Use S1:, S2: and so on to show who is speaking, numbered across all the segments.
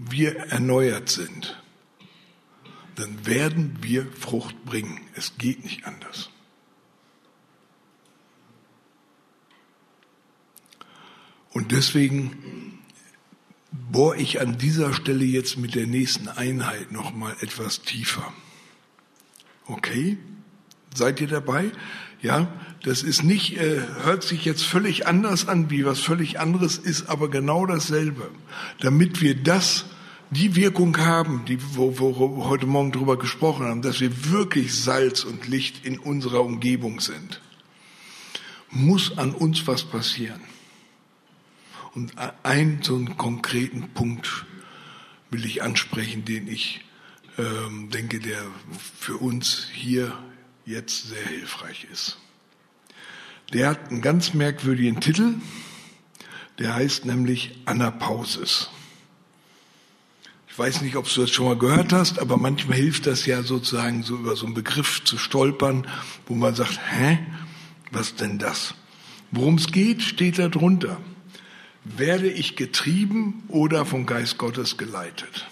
S1: wir erneuert sind, dann werden wir Frucht bringen. Es geht nicht anders. Und deswegen bohre ich an dieser Stelle jetzt mit der nächsten Einheit noch mal etwas tiefer. Okay? Seid ihr dabei? Ja, das ist nicht, äh, hört sich jetzt völlig anders an, wie was völlig anderes ist, aber genau dasselbe. Damit wir das, die Wirkung haben, die, wo, wo wir heute Morgen drüber gesprochen haben, dass wir wirklich Salz und Licht in unserer Umgebung sind, muss an uns was passieren. Und einen so einen konkreten Punkt will ich ansprechen, den ich ähm, denke, der für uns hier jetzt sehr hilfreich ist. Der hat einen ganz merkwürdigen Titel, der heißt nämlich Anapausis. Ich weiß nicht, ob du das schon mal gehört hast, aber manchmal hilft das ja sozusagen so über so einen Begriff zu stolpern, wo man sagt, hä, was denn das? Worum es geht, steht da drunter. Werde ich getrieben oder vom Geist Gottes geleitet?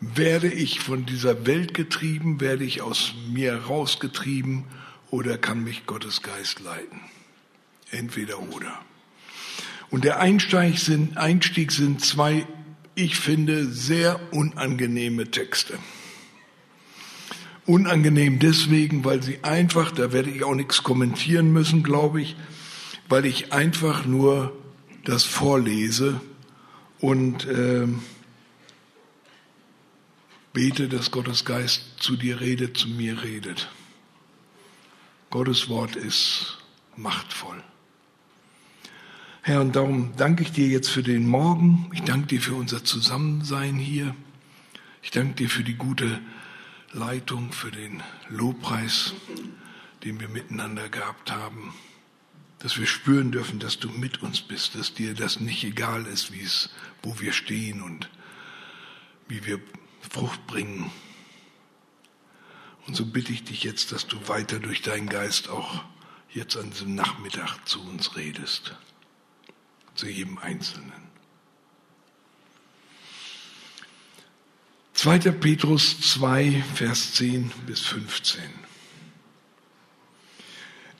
S1: Werde ich von dieser Welt getrieben? Werde ich aus mir rausgetrieben? Oder kann mich Gottes Geist leiten? Entweder oder. Und der Einstieg sind, Einstieg sind zwei, ich finde, sehr unangenehme Texte. Unangenehm deswegen, weil sie einfach, da werde ich auch nichts kommentieren müssen, glaube ich, weil ich einfach nur das vorlese und äh, bete, dass Gottes Geist zu dir redet, zu mir redet. Gottes Wort ist machtvoll. Herr, und darum danke ich dir jetzt für den Morgen. Ich danke dir für unser Zusammensein hier. Ich danke dir für die gute Leitung, für den Lobpreis, den wir miteinander gehabt haben dass wir spüren dürfen, dass du mit uns bist, dass dir das nicht egal ist, wie es, wo wir stehen und wie wir Frucht bringen. Und so bitte ich dich jetzt, dass du weiter durch deinen Geist auch jetzt an diesem Nachmittag zu uns redest, zu jedem Einzelnen. 2. Petrus 2, Vers 10 bis 15.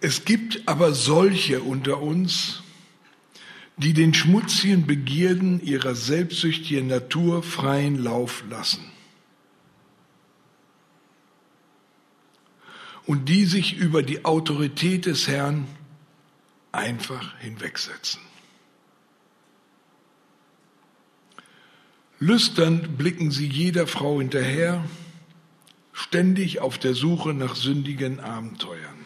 S1: Es gibt aber solche unter uns, die den schmutzigen Begierden ihrer selbstsüchtigen Natur freien Lauf lassen. Und die sich über die Autorität des Herrn einfach hinwegsetzen. Lüstern blicken sie jeder Frau hinterher, ständig auf der Suche nach sündigen Abenteuern.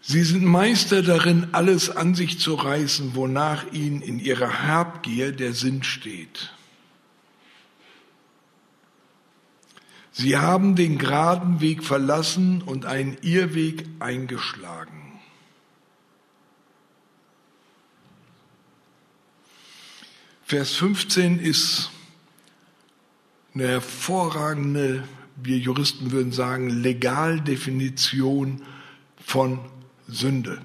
S1: Sie sind Meister darin, alles an sich zu reißen, wonach ihnen in ihrer Habgier der Sinn steht. Sie haben den geraden Weg verlassen und einen Irrweg eingeschlagen. Vers 15 ist eine hervorragende, wir Juristen würden sagen, Legaldefinition von Sünde.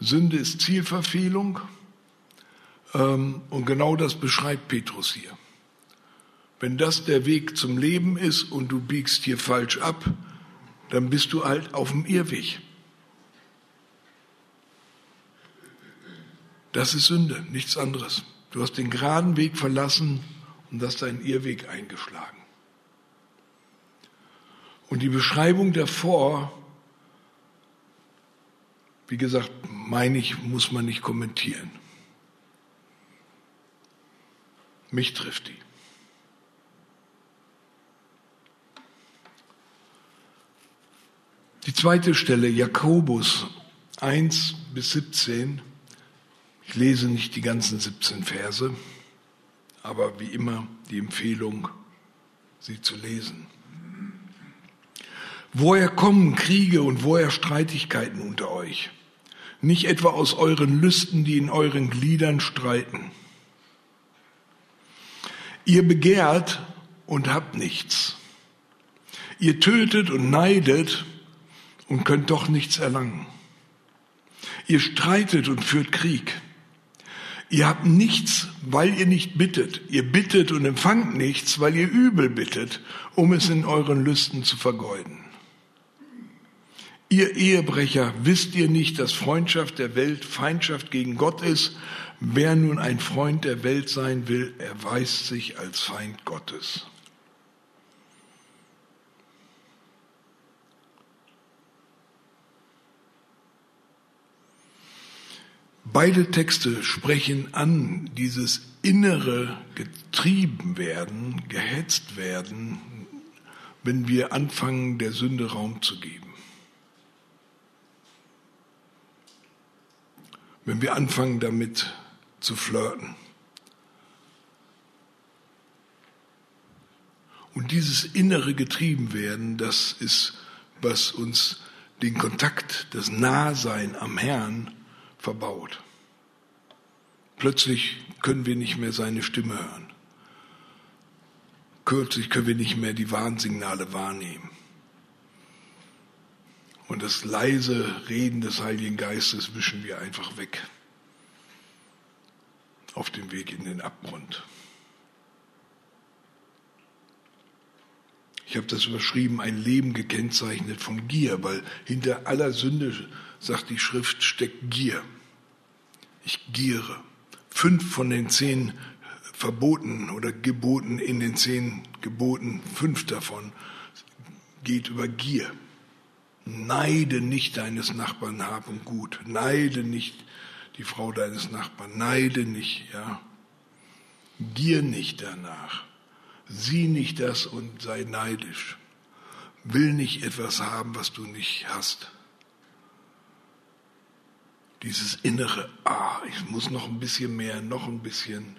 S1: Sünde ist Zielverfehlung ähm, und genau das beschreibt Petrus hier. Wenn das der Weg zum Leben ist und du biegst hier falsch ab, dann bist du halt auf dem Irrweg. Das ist Sünde, nichts anderes. Du hast den geraden Weg verlassen und hast deinen Irrweg eingeschlagen. Und die Beschreibung davor wie gesagt, meine ich, muss man nicht kommentieren. Mich trifft die. Die zweite Stelle, Jakobus 1 bis 17. Ich lese nicht die ganzen 17 Verse, aber wie immer die Empfehlung, sie zu lesen. Woher kommen Kriege und woher Streitigkeiten unter euch? nicht etwa aus euren Lüsten, die in euren Gliedern streiten. Ihr begehrt und habt nichts. Ihr tötet und neidet und könnt doch nichts erlangen. Ihr streitet und führt Krieg. Ihr habt nichts, weil ihr nicht bittet. Ihr bittet und empfangt nichts, weil ihr übel bittet, um es in euren Lüsten zu vergeuden. Ihr Ehebrecher, wisst ihr nicht, dass Freundschaft der Welt Feindschaft gegen Gott ist? Wer nun ein Freund der Welt sein will, erweist sich als Feind Gottes. Beide Texte sprechen an dieses innere getrieben werden, gehetzt werden, wenn wir anfangen, der Sünde Raum zu geben. Wenn wir anfangen, damit zu flirten. Und dieses innere getrieben werden, das ist, was uns den Kontakt, das Nahsein am Herrn verbaut. Plötzlich können wir nicht mehr seine Stimme hören. Kürzlich können wir nicht mehr die Warnsignale wahrnehmen. Und das leise Reden des Heiligen Geistes wischen wir einfach weg. Auf dem Weg in den Abgrund. Ich habe das überschrieben, ein Leben gekennzeichnet von Gier, weil hinter aller Sünde, sagt die Schrift, steckt Gier. Ich giere. Fünf von den zehn Verboten oder Geboten in den zehn Geboten, fünf davon geht über Gier. Neide nicht deines Nachbarn Hab und Gut. Neide nicht die Frau deines Nachbarn. Neide nicht, ja. Gier nicht danach. Sieh nicht das und sei neidisch. Will nicht etwas haben, was du nicht hast. Dieses innere, ah, ich muss noch ein bisschen mehr, noch ein bisschen.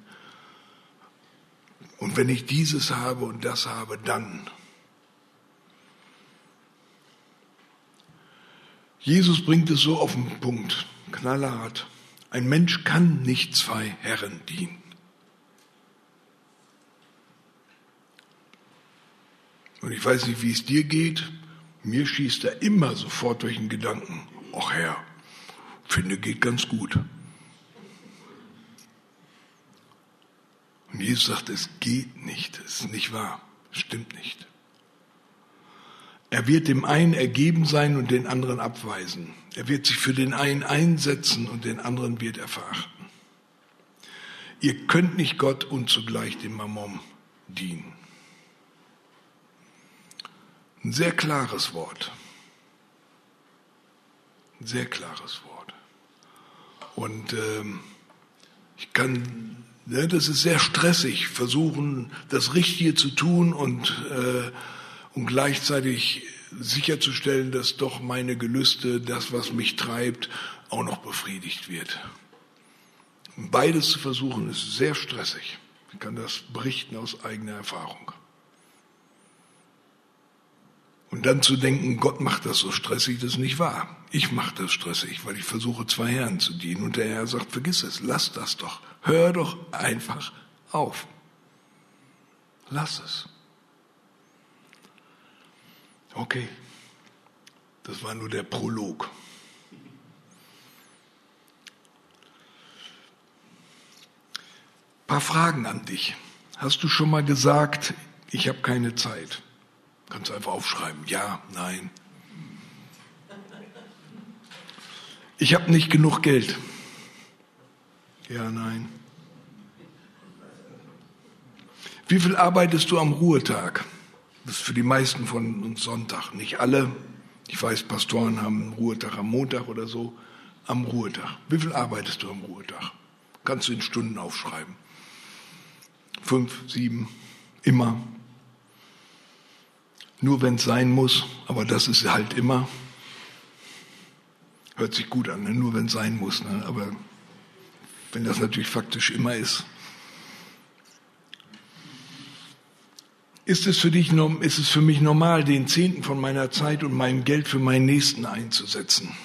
S1: Und wenn ich dieses habe und das habe, dann. Jesus bringt es so auf den Punkt, knallhart. Ein Mensch kann nicht zwei Herren dienen. Und ich weiß nicht, wie es dir geht. Mir schießt er immer sofort durch den Gedanken, ach Herr, finde, geht ganz gut. Und Jesus sagt, es geht nicht, es ist nicht wahr, es stimmt nicht. Er wird dem einen ergeben sein und den anderen abweisen. Er wird sich für den einen einsetzen und den anderen wird er verachten. Ihr könnt nicht Gott und zugleich dem Mammon dienen. Ein sehr klares Wort. Ein sehr klares Wort. Und ähm, ich kann, ne, das ist sehr stressig, versuchen, das Richtige zu tun und, äh, und gleichzeitig sicherzustellen, dass doch meine Gelüste, das, was mich treibt, auch noch befriedigt wird. Beides zu versuchen, ist sehr stressig. Ich kann das berichten aus eigener Erfahrung. Und dann zu denken, Gott macht das so stressig, das ist nicht wahr. Ich mache das stressig, weil ich versuche, zwei Herren zu dienen. Und der Herr sagt, vergiss es, lass das doch. Hör doch einfach auf. Lass es. Okay, das war nur der Prolog. Ein paar Fragen an dich. Hast du schon mal gesagt, ich habe keine Zeit? Kannst du einfach aufschreiben, ja, nein. Ich habe nicht genug Geld. Ja, nein. Wie viel arbeitest du am Ruhetag? Das ist für die meisten von uns Sonntag. Nicht alle. Ich weiß, Pastoren haben einen Ruhetag am Montag oder so. Am Ruhetag. Wie viel arbeitest du am Ruhetag? Kannst du in Stunden aufschreiben. Fünf, sieben, immer nur wenn es sein muss, aber das ist halt immer. Hört sich gut an, ne? nur wenn es sein muss. Ne? Aber wenn das natürlich faktisch immer ist. Ist es, für dich, ist es für mich normal, den Zehnten von meiner Zeit und meinem Geld für meinen Nächsten einzusetzen?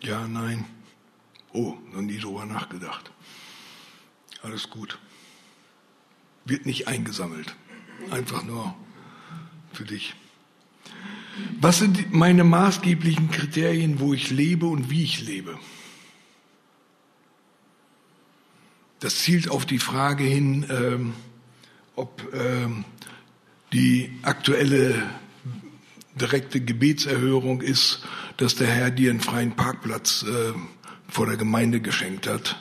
S1: Ja, nein. Oh, noch nie drüber nachgedacht. Alles gut wird nicht eingesammelt. Einfach nur für dich. Was sind meine maßgeblichen Kriterien, wo ich lebe und wie ich lebe? Das zielt auf die Frage hin, ähm, ob ähm, die aktuelle direkte Gebetserhörung ist, dass der Herr dir einen freien Parkplatz äh, vor der Gemeinde geschenkt hat.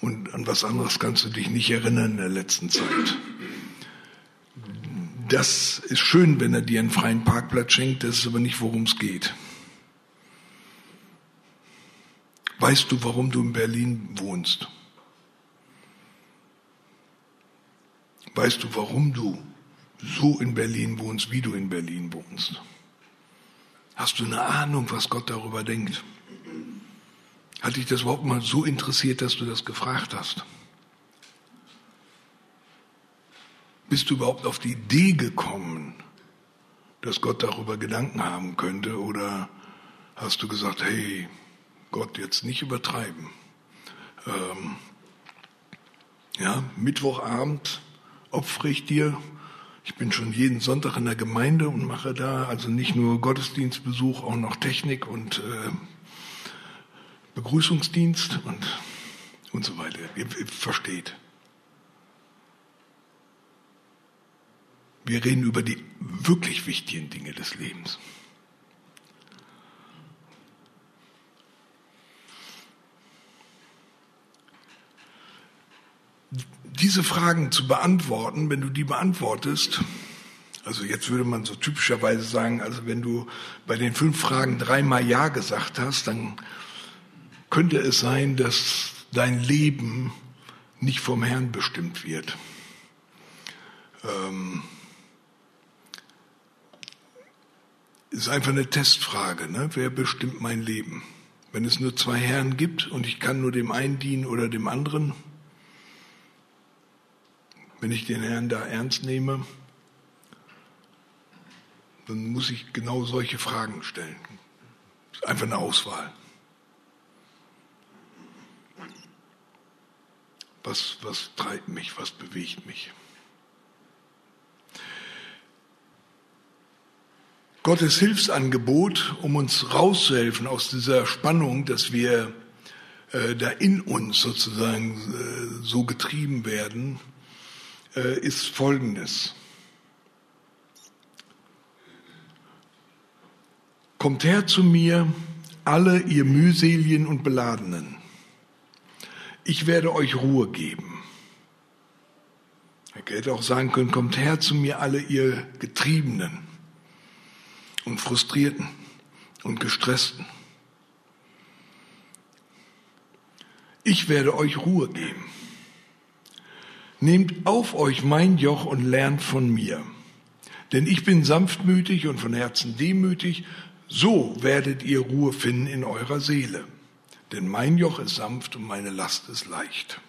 S1: Und an was anderes kannst du dich nicht erinnern in der letzten Zeit. Das ist schön, wenn er dir einen freien Parkplatz schenkt, das ist aber nicht, worum es geht. Weißt du, warum du in Berlin wohnst? Weißt du, warum du so in Berlin wohnst, wie du in Berlin wohnst? Hast du eine Ahnung, was Gott darüber denkt? Hat dich das überhaupt mal so interessiert, dass du das gefragt hast? Bist du überhaupt auf die Idee gekommen, dass Gott darüber Gedanken haben könnte? Oder hast du gesagt, hey, Gott, jetzt nicht übertreiben? Ähm, ja, Mittwochabend opfere ich dir. Ich bin schon jeden Sonntag in der Gemeinde und mache da also nicht nur Gottesdienstbesuch, auch noch Technik und äh, Begrüßungsdienst und, und so weiter. Ihr, ihr versteht. Wir reden über die wirklich wichtigen Dinge des Lebens. diese Fragen zu beantworten, wenn du die beantwortest, also jetzt würde man so typischerweise sagen, also wenn du bei den fünf Fragen dreimal Ja gesagt hast, dann könnte es sein, dass dein Leben nicht vom Herrn bestimmt wird. Ähm, ist einfach eine Testfrage, ne? wer bestimmt mein Leben? Wenn es nur zwei Herren gibt und ich kann nur dem einen dienen oder dem anderen, wenn ich den Herrn da ernst nehme, dann muss ich genau solche Fragen stellen. Einfach eine Auswahl. Was, was treibt mich, was bewegt mich? Gottes Hilfsangebot, um uns rauszuhelfen aus dieser Spannung, dass wir äh, da in uns sozusagen äh, so getrieben werden, äh, ist folgendes. Kommt her zu mir, alle ihr mühseligen und beladenen. Ich werde euch Ruhe geben. Er hätte auch sagen können, kommt her zu mir, alle ihr Getriebenen und Frustrierten und Gestressten. Ich werde euch Ruhe geben. Nehmt auf euch mein Joch und lernt von mir. Denn ich bin sanftmütig und von Herzen demütig, so werdet ihr Ruhe finden in eurer Seele. Denn mein Joch ist sanft und meine Last ist leicht.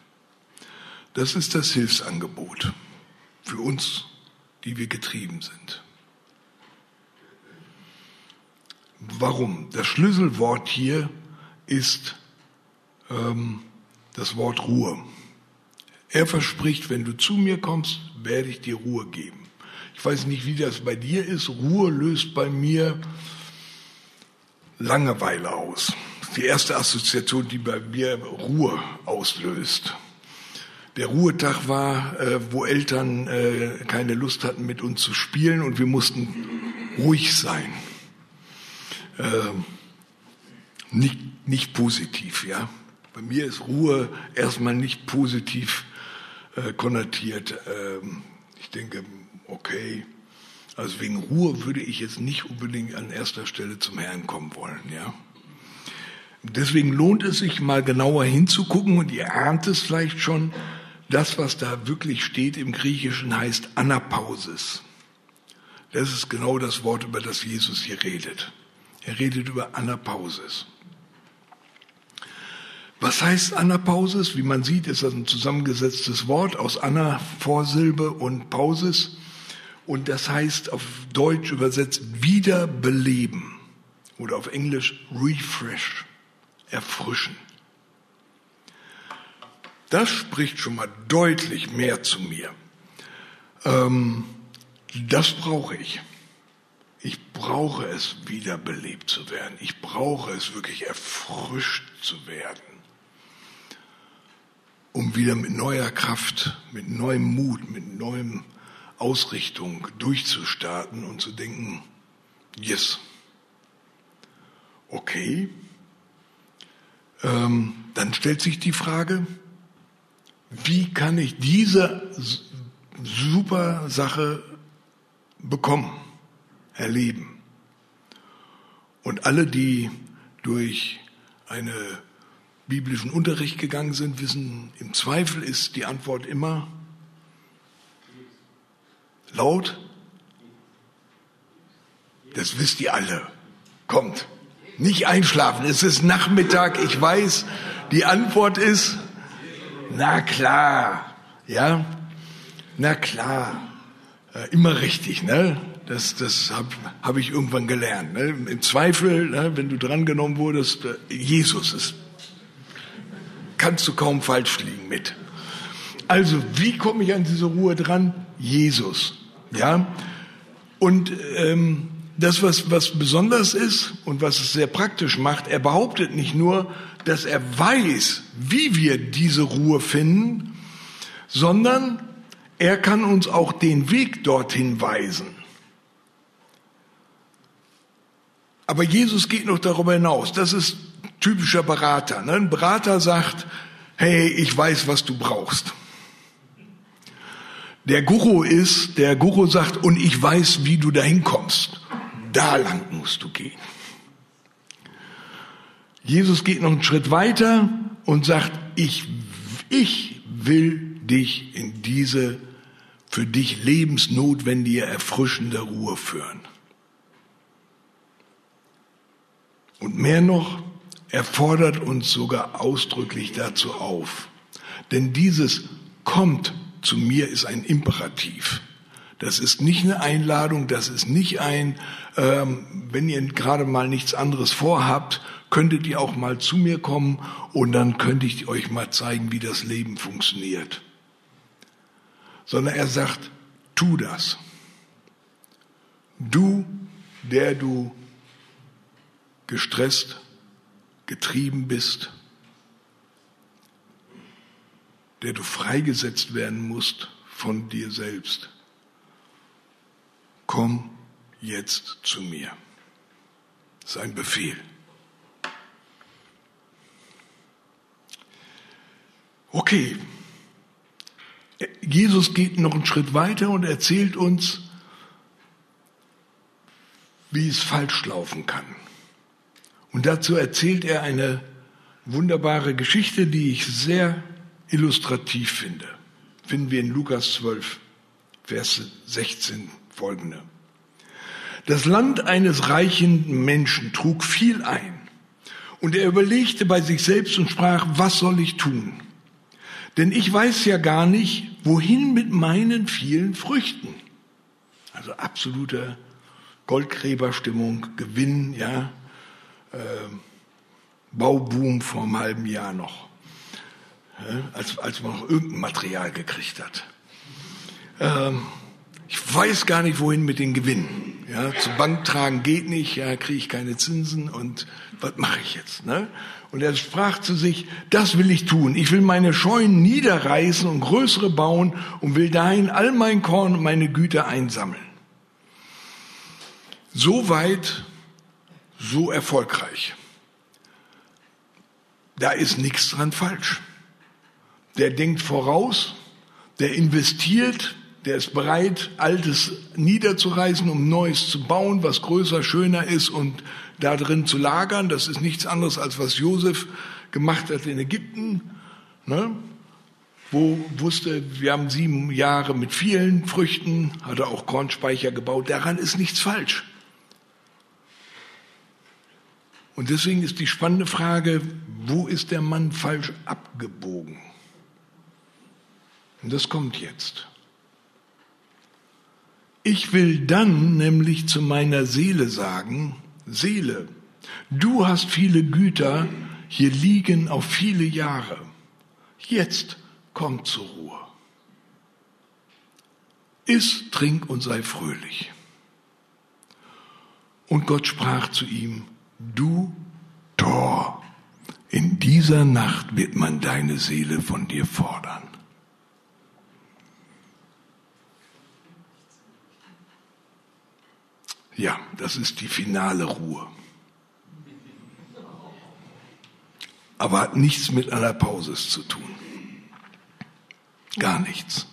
S1: Das ist das Hilfsangebot für uns, die wir getrieben sind. Warum? Das Schlüsselwort hier ist ähm, das Wort Ruhe. Er verspricht, wenn du zu mir kommst, werde ich dir Ruhe geben. Ich weiß nicht, wie das bei dir ist. Ruhe löst bei mir Langeweile aus. Die erste Assoziation, die bei mir Ruhe auslöst. Der Ruhetag war, äh, wo Eltern äh, keine Lust hatten, mit uns zu spielen und wir mussten ruhig sein. Äh, nicht, nicht positiv, ja. Bei mir ist Ruhe erstmal nicht positiv äh, konnotiert. Ähm, ich denke, okay, also wegen Ruhe würde ich jetzt nicht unbedingt an erster Stelle zum Herrn kommen wollen, ja. Deswegen lohnt es sich mal genauer hinzugucken und ihr ahnt es vielleicht schon, das, was da wirklich steht im Griechischen, heißt Anapausis. Das ist genau das Wort, über das Jesus hier redet. Er redet über Anapausis. Was heißt Anapausis? Wie man sieht, ist das ein zusammengesetztes Wort aus Anna, Vorsilbe und Pausis. Und das heißt auf Deutsch übersetzt wiederbeleben oder auf Englisch refresh, erfrischen. Das spricht schon mal deutlich mehr zu mir. Ähm, das brauche ich. Ich brauche es, wiederbelebt zu werden. Ich brauche es, wirklich erfrischt zu werden, um wieder mit neuer Kraft, mit neuem Mut, mit neuem Ausrichtung durchzustarten und zu denken, yes, okay, ähm, dann stellt sich die Frage, wie kann ich diese super Sache bekommen, erleben? Und alle, die durch einen biblischen Unterricht gegangen sind, wissen, im Zweifel ist die Antwort immer laut. Das wisst ihr alle. Kommt. Nicht einschlafen. Es ist Nachmittag. Ich weiß, die Antwort ist, na klar. Ja? Na klar. Äh, immer richtig, ne? Das, das habe hab ich irgendwann gelernt. Ne? Im Zweifel, ne, wenn du drangenommen wurdest, äh, Jesus ist, kannst du kaum falsch liegen mit. Also, wie komme ich an diese Ruhe dran? Jesus. Ja? Und ähm, das, was, was besonders ist und was es sehr praktisch macht, er behauptet nicht nur, dass er weiß, wie wir diese Ruhe finden, sondern er kann uns auch den Weg dorthin weisen. Aber Jesus geht noch darüber hinaus. Das ist typischer Berater. Ne? Ein Berater sagt, hey, ich weiß, was du brauchst. Der Guru ist, der Guru sagt, und ich weiß, wie du dahin kommst. Da lang musst du gehen. Jesus geht noch einen Schritt weiter und sagt, ich, ich will dich in diese für dich lebensnotwendige, erfrischende Ruhe führen. Und mehr noch, er fordert uns sogar ausdrücklich dazu auf. Denn dieses kommt zu mir ist ein Imperativ. Das ist nicht eine Einladung, das ist nicht ein, ähm, wenn ihr gerade mal nichts anderes vorhabt, könntet ihr auch mal zu mir kommen und dann könnte ich euch mal zeigen, wie das Leben funktioniert. Sondern er sagt, tu das. Du, der du gestresst, getrieben bist, der du freigesetzt werden musst von dir selbst komm jetzt zu mir. Das ist ein Befehl. Okay. Jesus geht noch einen Schritt weiter und erzählt uns, wie es falsch laufen kann. Und dazu erzählt er eine wunderbare Geschichte, die ich sehr illustrativ finde. Finden wir in Lukas 12, Vers 16 folgende. Das Land eines reichen Menschen trug viel ein. Und er überlegte bei sich selbst und sprach, was soll ich tun? Denn ich weiß ja gar nicht, wohin mit meinen vielen Früchten. Also absolute Goldgräberstimmung, Gewinn, ja, äh, Bauboom vor einem halben Jahr noch, ja, als, als man noch irgendein Material gekriegt hat. Ähm, ich weiß gar nicht, wohin mit den Gewinnen. Ja, zur Bank tragen geht nicht, ja, kriege ich keine Zinsen und was mache ich jetzt? Ne? Und er sprach zu sich, das will ich tun. Ich will meine Scheunen niederreißen und größere bauen und will dahin all mein Korn und meine Güter einsammeln. So weit, so erfolgreich. Da ist nichts dran falsch. Der denkt voraus, der investiert, der ist bereit, Altes niederzureißen, um Neues zu bauen, was größer, schöner ist und da drin zu lagern. Das ist nichts anderes, als was Josef gemacht hat in Ägypten, ne? wo wusste, wir haben sieben Jahre mit vielen Früchten, hat er auch Kornspeicher gebaut. Daran ist nichts falsch. Und deswegen ist die spannende Frage, wo ist der Mann falsch abgebogen? Und das kommt jetzt. Ich will dann nämlich zu meiner Seele sagen, Seele, du hast viele Güter hier liegen auf viele Jahre. Jetzt komm zur Ruhe. Iss, trink und sei fröhlich. Und Gott sprach zu ihm, du Tor, in dieser Nacht wird man deine Seele von dir fordern. Ja, das ist die finale Ruhe. Aber hat nichts mit einer Pause zu tun. Gar nichts.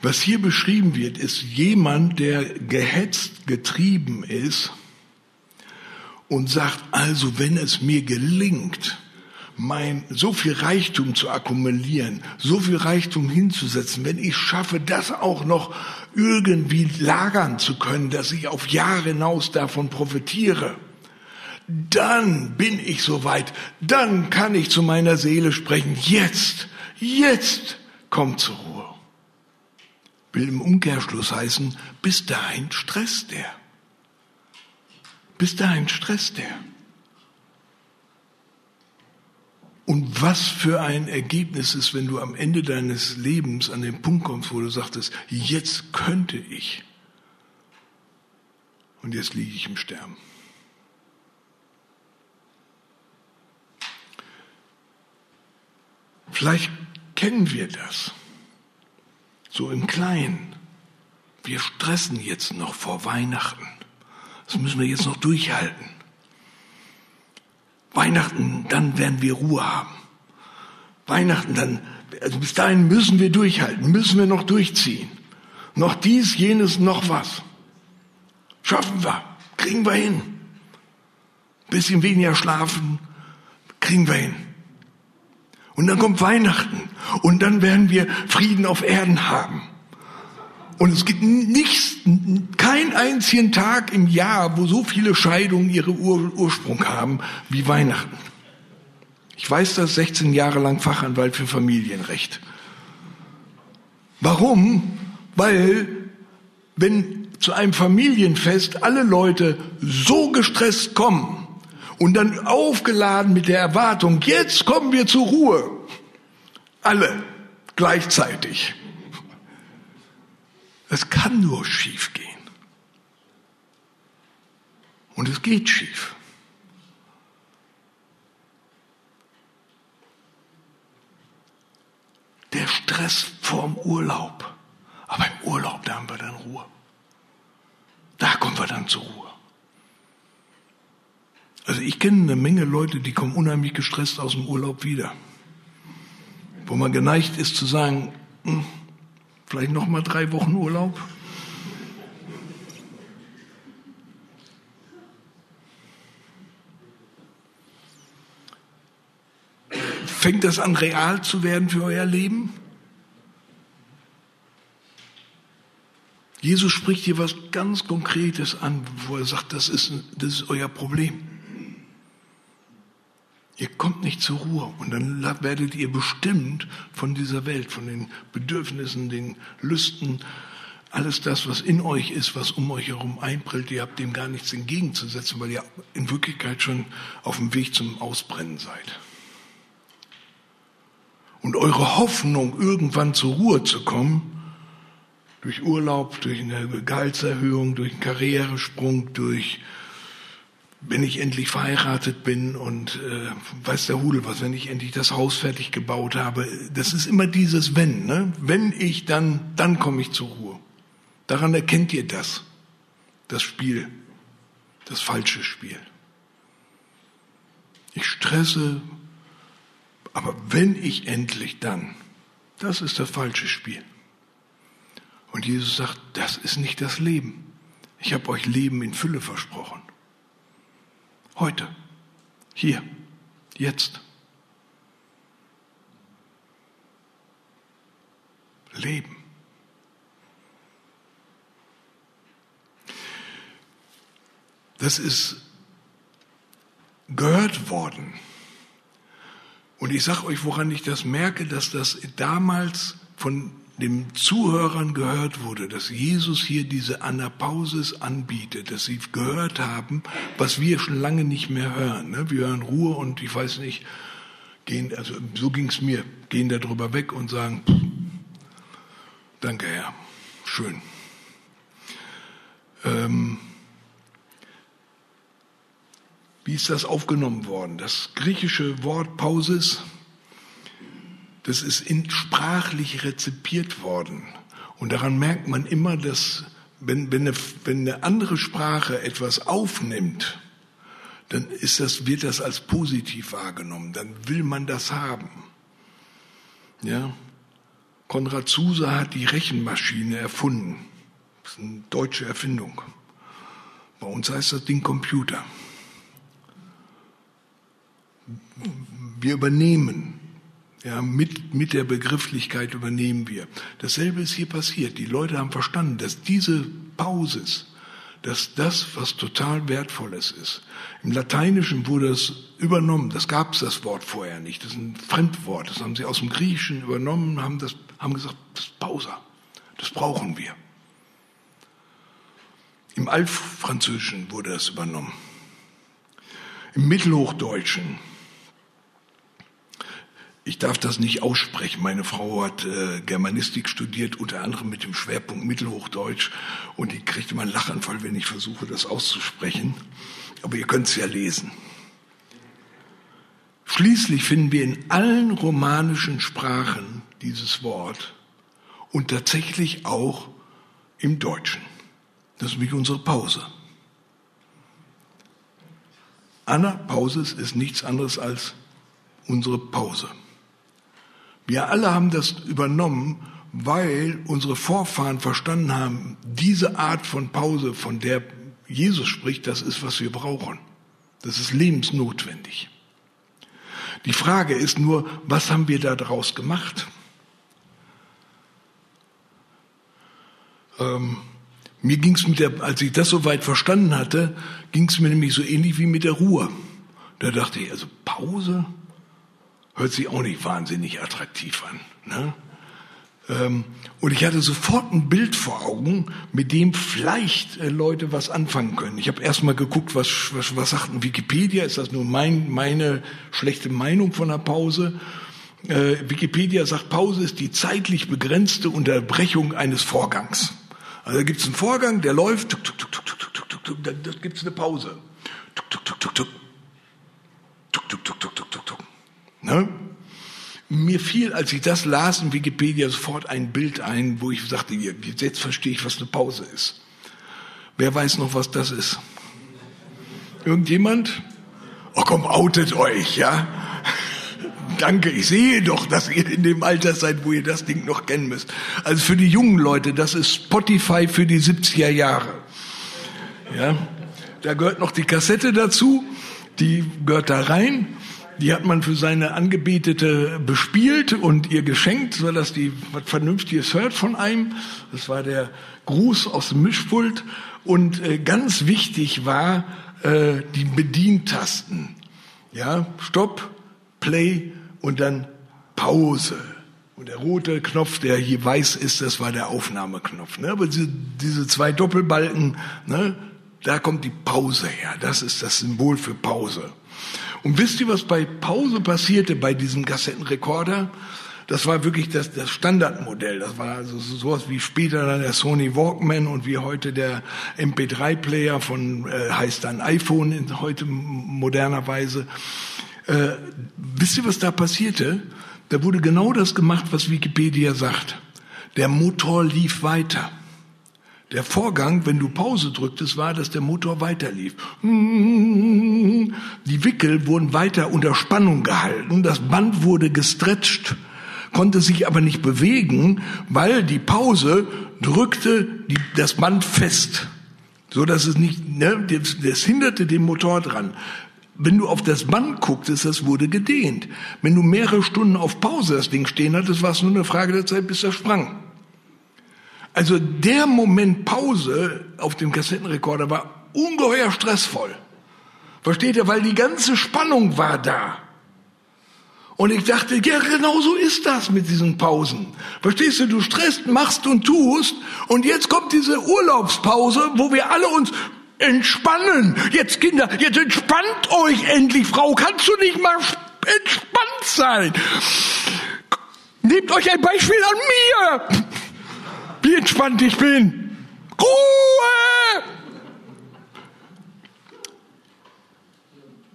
S1: Was hier beschrieben wird, ist jemand, der gehetzt, getrieben ist und sagt, also wenn es mir gelingt, mein so viel Reichtum zu akkumulieren, so viel Reichtum hinzusetzen, wenn ich schaffe, das auch noch irgendwie lagern zu können, dass ich auf Jahre hinaus davon profitiere, dann bin ich soweit, dann kann ich zu meiner Seele sprechen, jetzt, jetzt kommt zur Ruhe. Will im Umkehrschluss heißen, bis dahin stresst der. Bis dahin stresst der. Und was für ein Ergebnis ist, wenn du am Ende deines Lebens an den Punkt kommst, wo du sagtest, jetzt könnte ich. Und jetzt liege ich im Sterben. Vielleicht kennen wir das. So im Kleinen. Wir stressen jetzt noch vor Weihnachten. Das müssen wir jetzt noch durchhalten. Weihnachten, dann werden wir Ruhe haben. Weihnachten, dann, also bis dahin müssen wir durchhalten, müssen wir noch durchziehen. Noch dies, jenes, noch was. Schaffen wir, kriegen wir hin. Bisschen weniger schlafen, kriegen wir hin. Und dann kommt Weihnachten und dann werden wir Frieden auf Erden haben. Und es gibt nichts, keinen einzigen Tag im Jahr, wo so viele Scheidungen ihre Ur Ursprung haben wie Weihnachten. Ich weiß das, 16 Jahre lang Fachanwalt für Familienrecht. Warum? Weil, wenn zu einem Familienfest alle Leute so gestresst kommen und dann aufgeladen mit der Erwartung, jetzt kommen wir zur Ruhe, alle gleichzeitig, es kann nur schief gehen. Und es geht schief. Der Stress vorm Urlaub. Aber im Urlaub, da haben wir dann Ruhe. Da kommen wir dann zur Ruhe. Also ich kenne eine Menge Leute, die kommen unheimlich gestresst aus dem Urlaub wieder. Wo man geneigt ist zu sagen, hm, Vielleicht noch mal drei Wochen Urlaub. Fängt das an, real zu werden für euer Leben? Jesus spricht hier was ganz Konkretes an, wo er sagt, das ist, das ist euer Problem. Ihr kommt nicht zur Ruhe und dann werdet ihr bestimmt von dieser Welt, von den Bedürfnissen, den Lüsten, alles das, was in euch ist, was um euch herum einbrillt. Ihr habt dem gar nichts entgegenzusetzen, weil ihr in Wirklichkeit schon auf dem Weg zum Ausbrennen seid. Und eure Hoffnung, irgendwann zur Ruhe zu kommen, durch Urlaub, durch eine Gehaltserhöhung, durch einen Karrieresprung, durch wenn ich endlich verheiratet bin und äh, weiß der Hudel was, wenn ich endlich das Haus fertig gebaut habe, das ist immer dieses Wenn. Ne? Wenn ich dann, dann komme ich zur Ruhe. Daran erkennt ihr das, das Spiel, das falsche Spiel. Ich stresse, aber wenn ich endlich dann, das ist das falsche Spiel. Und Jesus sagt, das ist nicht das Leben. Ich habe euch Leben in Fülle versprochen. Heute. Hier. Jetzt. Leben. Das ist gehört worden. Und ich sage euch, woran ich das merke, dass das damals von den Zuhörern gehört wurde, dass Jesus hier diese Anapausis anbietet, dass sie gehört haben, was wir schon lange nicht mehr hören. Ne? Wir hören Ruhe und ich weiß nicht, gehen, also so ging es mir, gehen darüber weg und sagen, danke Herr, schön. Ähm, Wie ist das aufgenommen worden? Das griechische Wort Pausis, das ist in, sprachlich rezipiert worden. Und daran merkt man immer, dass wenn, wenn, eine, wenn eine andere Sprache etwas aufnimmt, dann ist das, wird das als positiv wahrgenommen. Dann will man das haben. Ja? Konrad Zuse hat die Rechenmaschine erfunden. Das ist eine deutsche Erfindung. Bei uns heißt das Ding Computer. Wir übernehmen. Ja, mit, mit der Begrifflichkeit übernehmen wir. Dasselbe ist hier passiert. Die Leute haben verstanden, dass diese Pauses, dass das was total Wertvolles ist. Im Lateinischen wurde es übernommen. Das gab es das Wort vorher nicht. Das ist ein Fremdwort. Das haben sie aus dem Griechischen übernommen, haben das, haben gesagt, das ist Pausa. Das brauchen wir. Im Altfranzösischen wurde das übernommen. Im Mittelhochdeutschen. Ich darf das nicht aussprechen. Meine Frau hat äh, Germanistik studiert, unter anderem mit dem Schwerpunkt Mittelhochdeutsch. Und die kriegt immer einen Lachanfall, wenn ich versuche, das auszusprechen. Aber ihr könnt es ja lesen. Schließlich finden wir in allen romanischen Sprachen dieses Wort und tatsächlich auch im Deutschen. Das ist nämlich unsere Pause. Anna Pauses ist nichts anderes als unsere Pause. Wir alle haben das übernommen, weil unsere Vorfahren verstanden haben, diese Art von Pause, von der Jesus spricht, das ist, was wir brauchen. Das ist lebensnotwendig. Die Frage ist nur, was haben wir daraus gemacht? Ähm, mir ging es mit der, als ich das soweit verstanden hatte, ging es mir nämlich so ähnlich wie mit der Ruhe. Da dachte ich, also Pause hört sich auch nicht wahnsinnig attraktiv an. Ne? Ähm, und ich hatte sofort ein Bild vor Augen, mit dem vielleicht äh, Leute was anfangen können. Ich habe erstmal geguckt, was, was, was sagt Wikipedia? Ist das nur mein, meine schlechte Meinung von der Pause? Äh, Wikipedia sagt, Pause ist die zeitlich begrenzte Unterbrechung eines Vorgangs. Also da gibt es einen Vorgang, der läuft, tuk, tuk, tuk, tuk, tuk, tuk, tuk, tuk, da, da gibt es eine Pause. Tuk, tuk, tuk, tuk. Tuk, tuk, tuk, tuk, tuk, tuk, tuk. Ne? Mir fiel, als ich das las in Wikipedia, sofort ein Bild ein, wo ich sagte, jetzt verstehe ich, was eine Pause ist. Wer weiß noch, was das ist? Irgendjemand? Oh komm, outet euch, ja? Danke, ich sehe doch, dass ihr in dem Alter seid, wo ihr das Ding noch kennen müsst. Also für die jungen Leute, das ist Spotify für die 70er Jahre. Ja, da gehört noch die Kassette dazu, die gehört da rein. Die hat man für seine Angebetete bespielt und ihr geschenkt, so dass die was Vernünftiges hört von einem. Das war der Gruß aus dem Mischpult. Und äh, ganz wichtig war äh, die Bedientasten. Ja, Stopp, Play, und dann Pause. Und der rote Knopf, der hier weiß ist, das war der Aufnahmeknopf. Ne? Aber diese, diese zwei Doppelbalken, ne? da kommt die Pause her. Das ist das Symbol für Pause. Und wisst ihr, was bei Pause passierte bei diesem Kassettenrekorder? Das war wirklich das, das Standardmodell. Das war also sowas wie später dann der Sony Walkman und wie heute der MP3-Player von äh, heißt dann iPhone in heute modernerweise. Äh, wisst ihr, was da passierte? Da wurde genau das gemacht, was Wikipedia sagt. Der Motor lief weiter. Der Vorgang, wenn du Pause drücktest, war, dass der Motor weiterlief. Die Wickel wurden weiter unter Spannung gehalten, das Band wurde gestretcht, konnte sich aber nicht bewegen, weil die Pause drückte die, das Band fest, so dass es nicht, ne, das, das hinderte den Motor dran. Wenn du auf das Band gucktest, das wurde gedehnt. Wenn du mehrere Stunden auf Pause das Ding stehen hattest, war es nur eine Frage der Zeit, bis er sprang. Also der Moment Pause auf dem Kassettenrekorder war ungeheuer stressvoll. Versteht ihr? Weil die ganze Spannung war da. Und ich dachte, ja, genau so ist das mit diesen Pausen. Verstehst du, du stresst, machst und tust. Und jetzt kommt diese Urlaubspause, wo wir alle uns Entspannen. Jetzt Kinder, jetzt entspannt euch endlich, Frau. Kannst du nicht mal entspannt sein? Nehmt euch ein Beispiel an mir. Wie entspannt ich bin. Ruhe!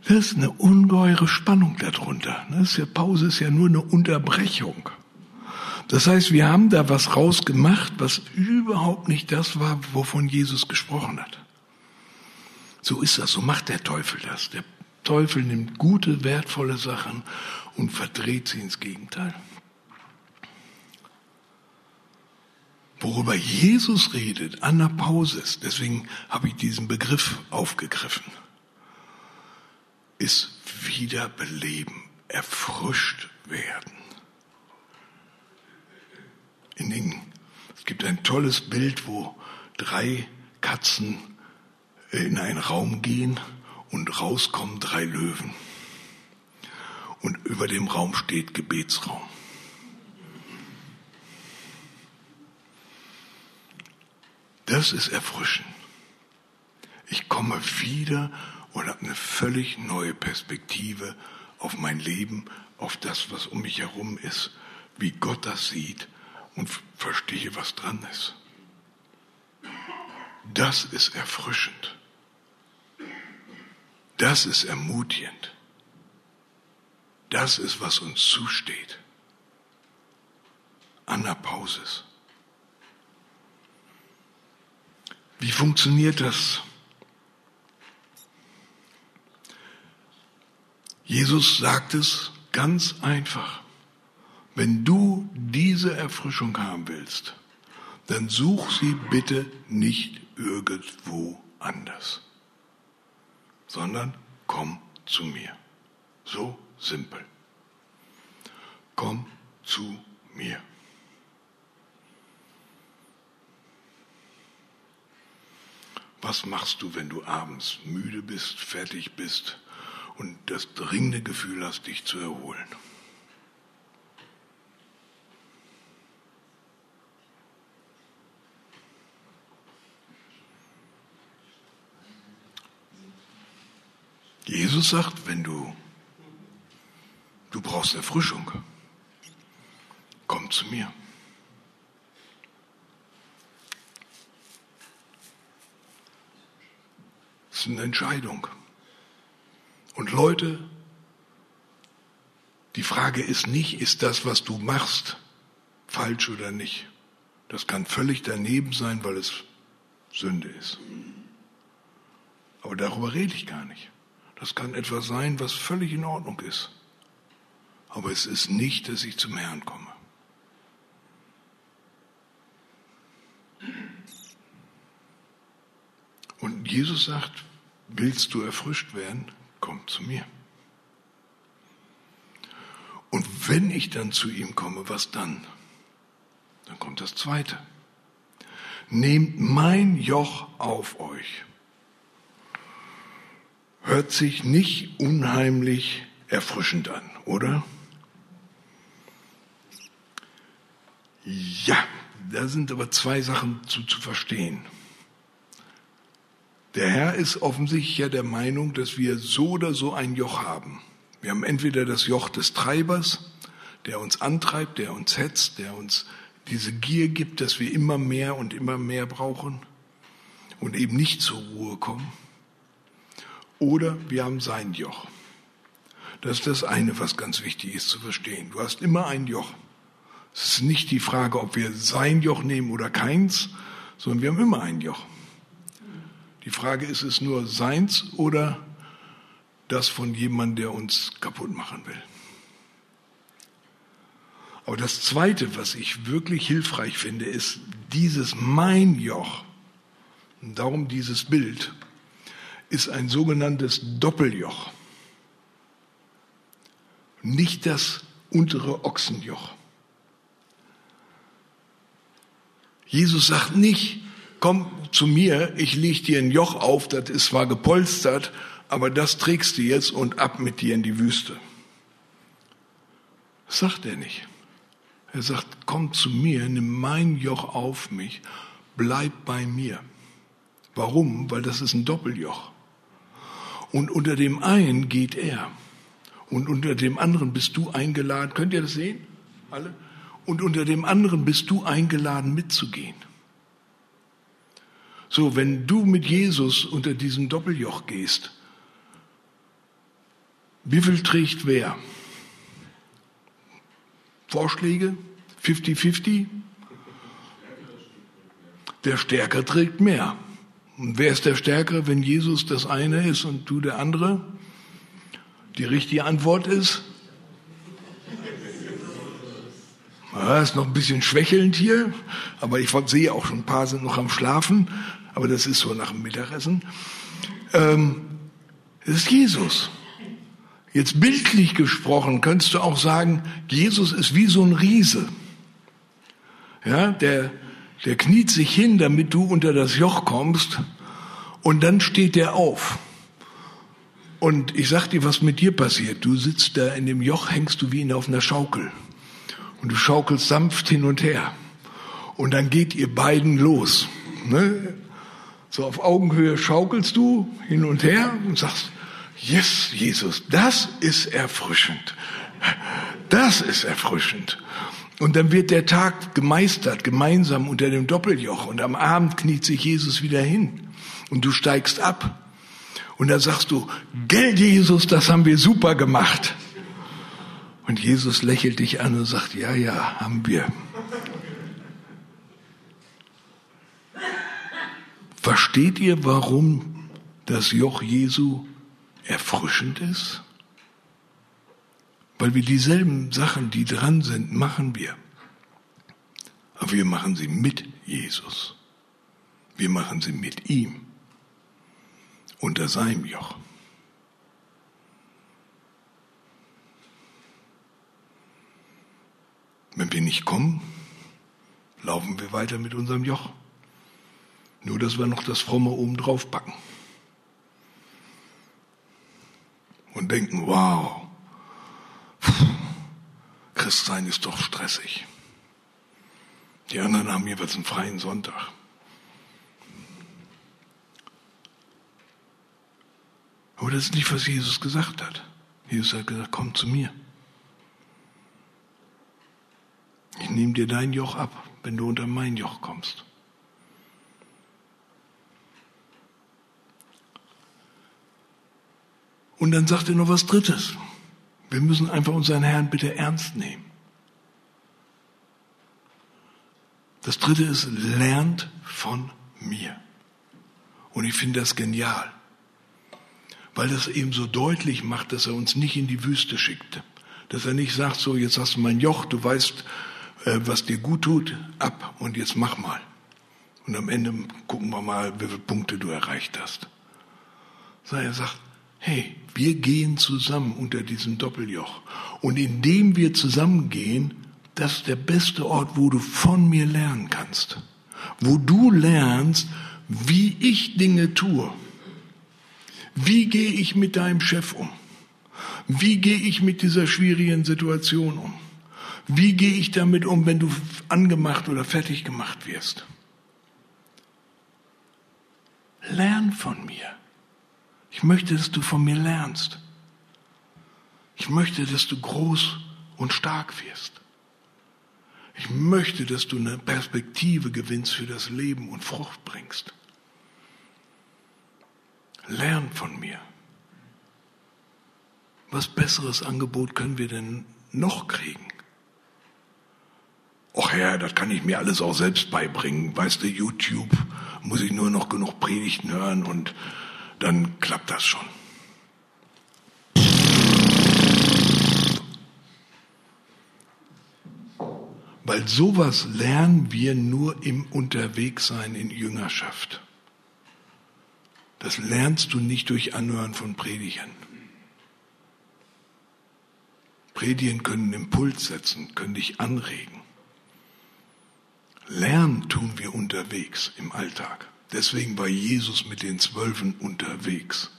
S1: Das ist eine ungeheure Spannung darunter. Das ist ja, Pause ist ja nur eine Unterbrechung. Das heißt, wir haben da was rausgemacht, was überhaupt nicht das war, wovon Jesus gesprochen hat. So ist das, so macht der Teufel das. Der Teufel nimmt gute, wertvolle Sachen und verdreht sie ins Gegenteil. Worüber Jesus redet, Anapausis, deswegen habe ich diesen Begriff aufgegriffen, ist wiederbeleben, erfrischt werden. In den, es gibt ein tolles Bild, wo drei Katzen in einen Raum gehen und rauskommen drei Löwen. Und über dem Raum steht Gebetsraum. Das ist erfrischend. Ich komme wieder und habe eine völlig neue Perspektive auf mein Leben, auf das, was um mich herum ist, wie Gott das sieht und verstehe, was dran ist. Das ist erfrischend. Das ist ermutigend. Das ist, was uns zusteht. Anapausis. Wie funktioniert das? Jesus sagt es ganz einfach. Wenn du diese Erfrischung haben willst, dann such sie bitte nicht irgendwo anders, sondern komm zu mir. So simpel. Komm zu mir. Was machst du, wenn du abends müde bist, fertig bist und das dringende Gefühl hast, dich zu erholen? Jesus sagt, wenn du, du brauchst Erfrischung, komm zu mir. Ist eine Entscheidung. Und Leute, die Frage ist nicht, ist das, was du machst, falsch oder nicht. Das kann völlig daneben sein, weil es Sünde ist. Aber darüber rede ich gar nicht. Das kann etwas sein, was völlig in Ordnung ist. Aber es ist nicht, dass ich zum Herrn komme. Und Jesus sagt, willst du erfrischt werden, komm zu mir. Und wenn ich dann zu ihm komme, was dann? Dann kommt das Zweite. Nehmt mein Joch auf euch hört sich nicht unheimlich erfrischend an, oder? Ja, da sind aber zwei Sachen zu, zu verstehen. Der Herr ist offensichtlich ja der Meinung, dass wir so oder so ein Joch haben. Wir haben entweder das Joch des Treibers, der uns antreibt, der uns hetzt, der uns diese Gier gibt, dass wir immer mehr und immer mehr brauchen und eben nicht zur Ruhe kommen. Oder wir haben sein Joch. Das ist das eine, was ganz wichtig ist zu verstehen. Du hast immer ein Joch. Es ist nicht die Frage, ob wir sein Joch nehmen oder keins, sondern wir haben immer ein Joch. Die Frage ist es nur seins oder das von jemandem, der uns kaputt machen will. Aber das Zweite, was ich wirklich hilfreich finde, ist dieses mein Joch. Und darum dieses Bild ist ein sogenanntes Doppeljoch. Nicht das untere Ochsenjoch. Jesus sagt nicht, komm zu mir, ich leg dir ein Joch auf, das ist zwar gepolstert, aber das trägst du jetzt und ab mit dir in die Wüste. Das sagt er nicht. Er sagt, komm zu mir, nimm mein Joch auf mich, bleib bei mir. Warum? Weil das ist ein Doppeljoch. Und unter dem einen geht er. Und unter dem anderen bist du eingeladen. Könnt ihr das sehen? Alle? Und unter dem anderen bist du eingeladen mitzugehen. So, wenn du mit Jesus unter diesem Doppeljoch gehst, Wie viel trägt wer? Vorschläge? 50-50? Der Stärker trägt mehr. Und wer ist der Stärkere, wenn Jesus das eine ist und du der andere? Die richtige Antwort ist, ja, ist noch ein bisschen schwächelnd hier, aber ich sehe auch schon ein paar sind noch am Schlafen, aber das ist so nach dem Mittagessen. Ähm, es ist Jesus. Jetzt bildlich gesprochen könntest du auch sagen, Jesus ist wie so ein Riese. Ja, der, der kniet sich hin, damit du unter das Joch kommst und dann steht er auf. Und ich sag dir, was mit dir passiert. Du sitzt da in dem Joch, hängst du wie in auf einer Schaukel. Und du schaukelst sanft hin und her. Und dann geht ihr beiden los. Ne? So auf Augenhöhe schaukelst du hin und her und sagst, yes, Jesus, das ist erfrischend. Das ist erfrischend. Und dann wird der Tag gemeistert, gemeinsam unter dem Doppeljoch. Und am Abend kniet sich Jesus wieder hin. Und du steigst ab. Und dann sagst du, Geld Jesus, das haben wir super gemacht. Und Jesus lächelt dich an und sagt, ja, ja, haben wir. Versteht ihr, warum das Joch Jesu erfrischend ist? Weil wir dieselben Sachen, die dran sind, machen wir. Aber wir machen sie mit Jesus. Wir machen sie mit ihm. Unter seinem Joch. Wenn wir nicht kommen, laufen wir weiter mit unserem Joch. Nur, dass wir noch das Fromme oben drauf packen. Und denken, wow, Christsein ist doch stressig. Die anderen haben jeweils einen freien Sonntag. Aber das ist nicht, was Jesus gesagt hat. Jesus hat gesagt, komm zu mir. Ich nehme dir dein Joch ab, wenn du unter mein Joch kommst. Und dann sagt er noch was Drittes. Wir müssen einfach unseren Herrn bitte ernst nehmen. Das Dritte ist, lernt von mir. Und ich finde das genial, weil das eben so deutlich macht, dass er uns nicht in die Wüste schickte. Dass er nicht sagt, so, jetzt hast du mein Joch, du weißt, äh, was dir gut tut, ab und jetzt mach mal. Und am Ende gucken wir mal, wie viele Punkte du erreicht hast. Sondern er sagt, hey, wir gehen zusammen unter diesem Doppeljoch. Und indem wir zusammengehen, das ist der beste Ort, wo du von mir lernen kannst. Wo du lernst, wie ich Dinge tue. Wie gehe ich mit deinem Chef um? Wie gehe ich mit dieser schwierigen Situation um? Wie gehe ich damit um, wenn du angemacht oder fertig gemacht wirst? Lern von mir. Ich möchte, dass du von mir lernst. Ich möchte, dass du groß und stark wirst. Ich möchte, dass du eine Perspektive gewinnst für das Leben und Frucht bringst. Lern von mir. Was besseres Angebot können wir denn noch kriegen? Och Herr, das kann ich mir alles auch selbst beibringen. Weißt du, YouTube muss ich nur noch genug Predigten hören und dann klappt das schon. Weil sowas lernen wir nur im Unterwegssein in Jüngerschaft. Das lernst du nicht durch Anhören von Predigern. Predigen können Impuls setzen, können dich anregen. Lernen tun wir unterwegs im Alltag. Deswegen war Jesus mit den Zwölfen unterwegs.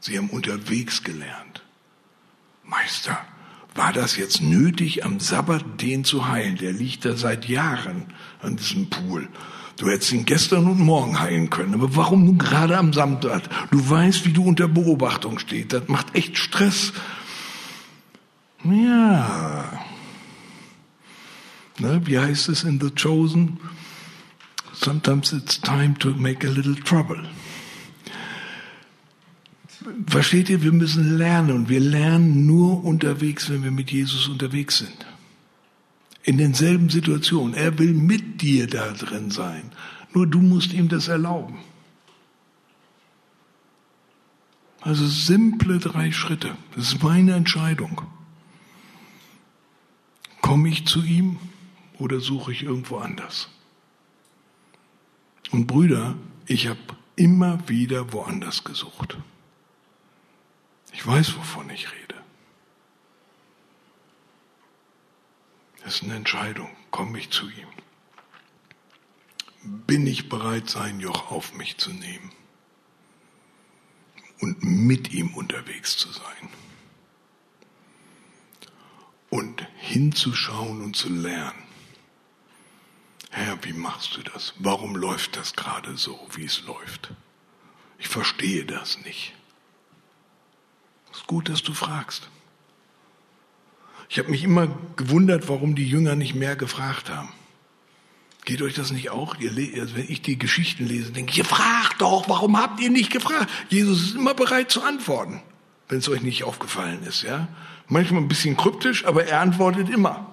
S1: Sie haben unterwegs gelernt. Meister, war das jetzt nötig, am Sabbat den zu heilen? Der liegt da seit Jahren an diesem Pool. Du hättest ihn gestern und morgen heilen können, aber warum nun gerade am Sabbat? Du weißt, wie du unter Beobachtung stehst. Das macht echt Stress. Ja. Ne, wie heißt es in The Chosen? Sometimes it's time to make a little trouble. versteht ihr, wir müssen lernen und wir lernen nur unterwegs, wenn wir mit Jesus unterwegs sind. In denselben Situationen. Er will mit dir da drin sein. Nur du musst ihm das erlauben. Also simple drei Schritte. Das ist meine Entscheidung. Komme ich zu ihm oder suche ich irgendwo anders? Und Brüder, ich habe immer wieder woanders gesucht. Ich weiß, wovon ich rede. Das ist eine Entscheidung. Komme ich zu ihm? Bin ich bereit, sein Joch auf mich zu nehmen und mit ihm unterwegs zu sein? Und hinzuschauen und zu lernen. Herr, wie machst du das? Warum läuft das gerade so, wie es läuft? Ich verstehe das nicht. Es ist gut, dass du fragst. Ich habe mich immer gewundert, warum die Jünger nicht mehr gefragt haben. Geht euch das nicht auch? Also wenn ich die Geschichten lese, denke ich, ihr fragt doch, warum habt ihr nicht gefragt? Jesus ist immer bereit zu antworten, wenn es euch nicht aufgefallen ist. Ja? Manchmal ein bisschen kryptisch, aber er antwortet immer.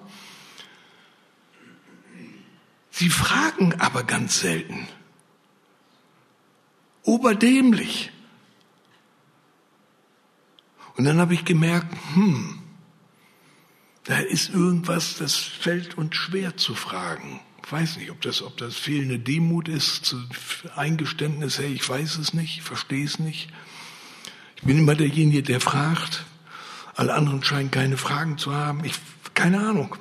S1: Sie fragen aber ganz selten. Oberdämlich. Und dann habe ich gemerkt, hm, da ist irgendwas, das fällt uns schwer zu fragen. Ich weiß nicht, ob das, ob das fehlende Demut ist, Eingeständnis, hey, ich weiß es nicht, ich verstehe es nicht. Ich bin immer derjenige, der fragt. Alle anderen scheinen keine Fragen zu haben. Ich, keine Ahnung.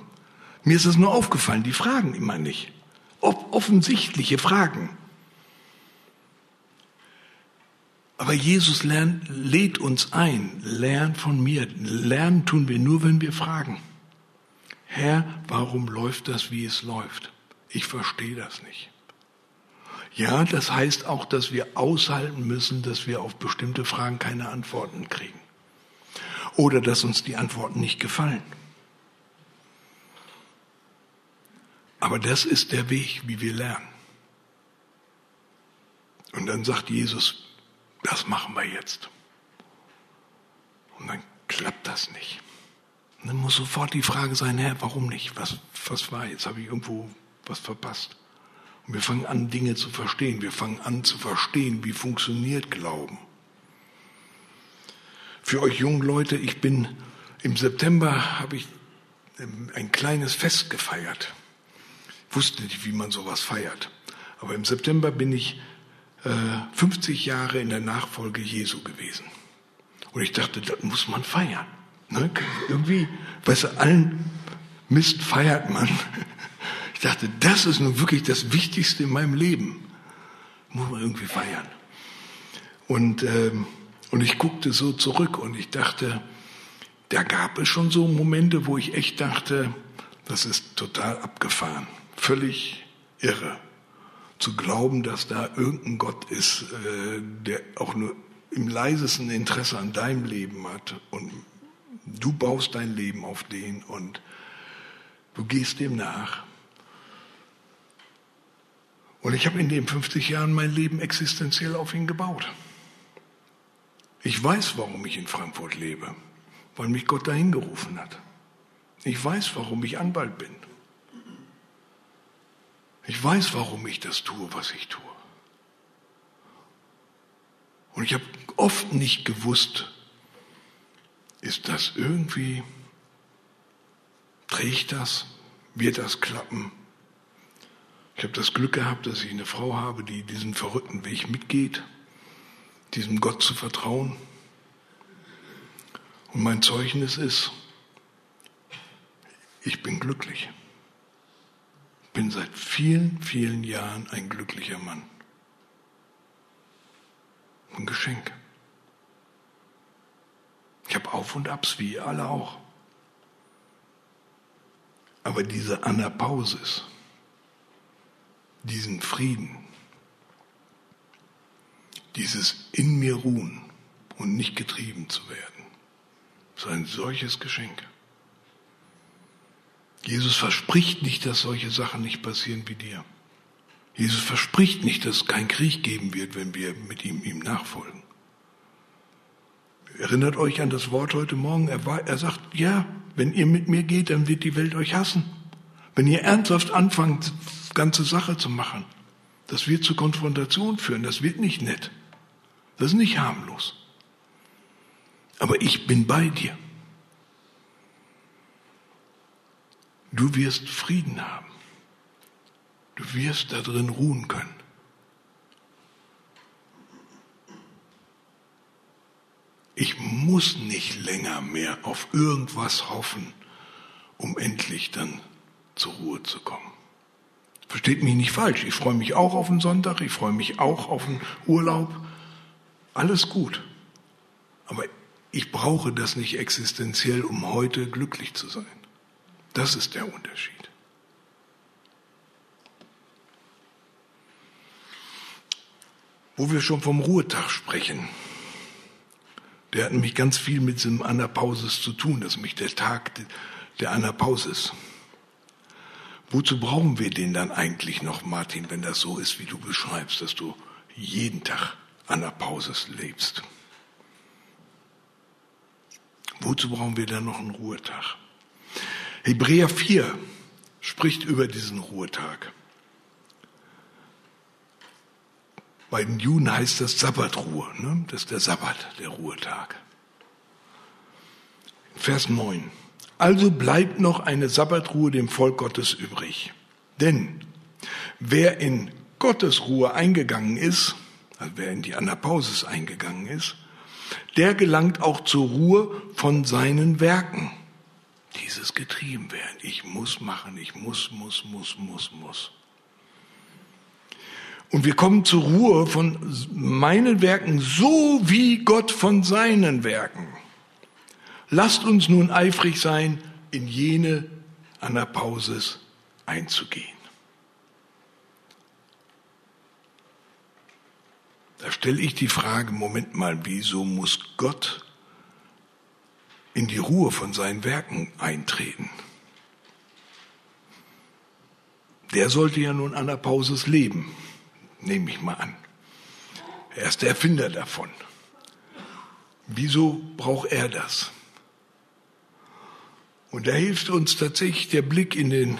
S1: Mir ist das nur aufgefallen, die fragen immer nicht. Offensichtliche Fragen. Aber Jesus lernt, lädt uns ein, lern von mir. Lernen tun wir nur, wenn wir fragen. Herr, warum läuft das, wie es läuft? Ich verstehe das nicht. Ja, das heißt auch, dass wir aushalten müssen, dass wir auf bestimmte Fragen keine Antworten kriegen. Oder dass uns die Antworten nicht gefallen. Aber das ist der Weg, wie wir lernen. Und dann sagt Jesus, das machen wir jetzt. Und dann klappt das nicht. Und dann muss sofort die Frage sein, Herr, warum nicht? Was, was war jetzt? Habe ich irgendwo was verpasst? Und wir fangen an, Dinge zu verstehen. Wir fangen an zu verstehen, wie funktioniert Glauben. Für euch jungen Leute, ich bin im September habe ich ein kleines Fest gefeiert. Wusste nicht, wie man sowas feiert. Aber im September bin ich 50 Jahre in der Nachfolge Jesu gewesen. Und ich dachte, das muss man feiern. Ne? Irgendwie, weißt du, allen Mist feiert man. Ich dachte, das ist nun wirklich das Wichtigste in meinem Leben. Muss man irgendwie feiern. Und, ähm, und ich guckte so zurück und ich dachte, da gab es schon so Momente, wo ich echt dachte, das ist total abgefahren. Völlig irre zu glauben, dass da irgendein Gott ist, äh, der auch nur im leisesten Interesse an deinem Leben hat und du baust dein Leben auf den und du gehst dem nach. Und ich habe in den 50 Jahren mein Leben existenziell auf ihn gebaut. Ich weiß, warum ich in Frankfurt lebe, weil mich Gott dahin gerufen hat. Ich weiß, warum ich Anwalt bin. Ich weiß, warum ich das tue, was ich tue. Und ich habe oft nicht gewusst, ist das irgendwie, trägt das, wird das klappen? Ich habe das Glück gehabt, dass ich eine Frau habe, die diesen verrückten Weg mitgeht, diesem Gott zu vertrauen. Und mein Zeugnis ist, ich bin glücklich bin seit vielen, vielen Jahren ein glücklicher Mann. Ein Geschenk. Ich habe Auf und Abs, wie alle auch. Aber diese Anapausis, diesen Frieden, dieses in mir ruhen und nicht getrieben zu werden, ist ein solches Geschenk. Jesus verspricht nicht, dass solche Sachen nicht passieren wie dir. Jesus verspricht nicht, dass es keinen Krieg geben wird, wenn wir mit ihm, ihm nachfolgen. Erinnert euch an das Wort heute Morgen. Er, war, er sagt, ja, wenn ihr mit mir geht, dann wird die Welt euch hassen. Wenn ihr ernsthaft anfangt, ganze Sache zu machen, das wird zu Konfrontation führen. Das wird nicht nett. Das ist nicht harmlos. Aber ich bin bei dir. Du wirst Frieden haben. Du wirst da drin ruhen können. Ich muss nicht länger mehr auf irgendwas hoffen, um endlich dann zur Ruhe zu kommen. Versteht mich nicht falsch, ich freue mich auch auf den Sonntag, ich freue mich auch auf den Urlaub. Alles gut. Aber ich brauche das nicht existenziell, um heute glücklich zu sein. Das ist der Unterschied. Wo wir schon vom Ruhetag sprechen, der hat nämlich ganz viel mit diesem Anapausis zu tun. Das ist nämlich der Tag der Anapausis. Wozu brauchen wir den dann eigentlich noch, Martin, wenn das so ist, wie du beschreibst, dass du jeden Tag Anapausis lebst? Wozu brauchen wir dann noch einen Ruhetag? Hebräer 4 spricht über diesen Ruhetag. Bei den Juden heißt das Sabbatruhe. Ne? Das ist der Sabbat, der Ruhetag. Vers 9. Also bleibt noch eine Sabbatruhe dem Volk Gottes übrig. Denn wer in Gottes Ruhe eingegangen ist, also wer in die Anapausis eingegangen ist, der gelangt auch zur Ruhe von seinen Werken. Dieses getrieben werden. Ich muss machen, ich muss, muss, muss, muss, muss. Und wir kommen zur Ruhe von meinen Werken, so wie Gott von seinen Werken. Lasst uns nun eifrig sein, in jene Anapausis einzugehen. Da stelle ich die Frage, Moment mal, wieso muss Gott in die Ruhe von seinen Werken eintreten? Der sollte ja nun Anapausis leben nehme ich mal an. Er ist der Erfinder davon. Wieso braucht er das? Und da hilft uns tatsächlich der Blick in den